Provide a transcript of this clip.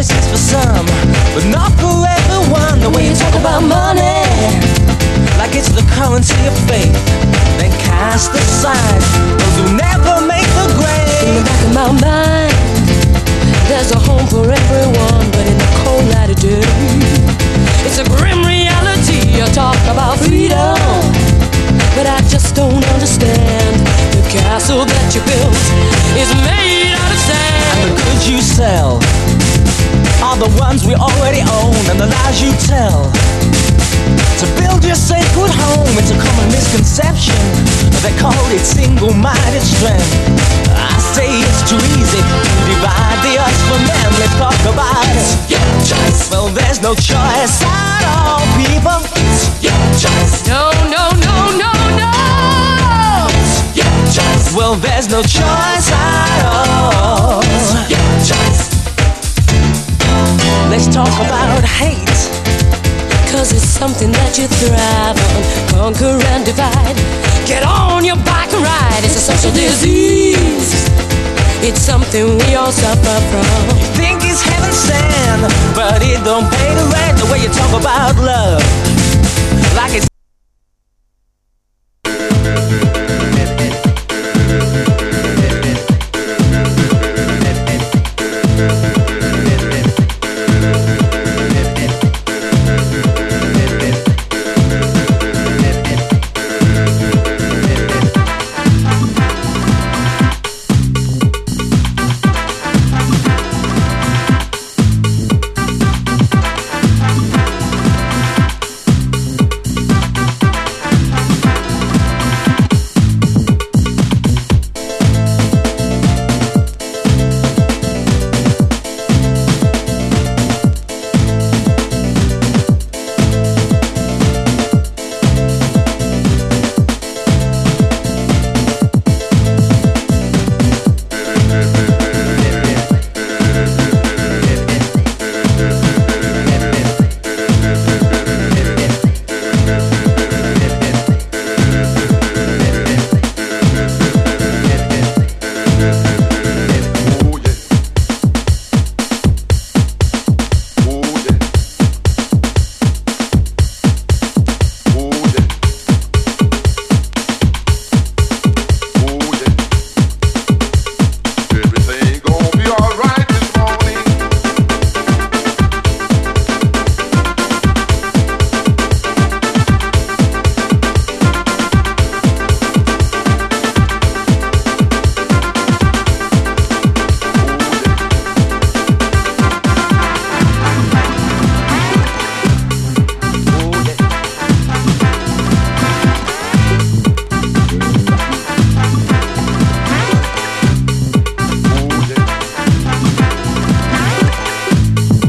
choices for some, but not for everyone. The way you talk about money, like it's the currency of faith, then cast aside those who never make the grade. In the back of my mind, there's a home for everyone. The ones we already own, and the lies you tell. To build your sacred home, it's a common misconception. They call it single-minded strength. I say it's too easy to divide the us from them. Let's talk about it. Your choice. Well, there's no choice at all, people. Your choice. No, no, no, no, no. Your choice. Well, there's no choice at all. Talk about hate. Cause it's something that you thrive on. Conquer and divide. Get on your bike and ride. It's a social disease. It's something we all suffer from. You Think it's heaven sent, but it don't pay the rent the way you talk about love.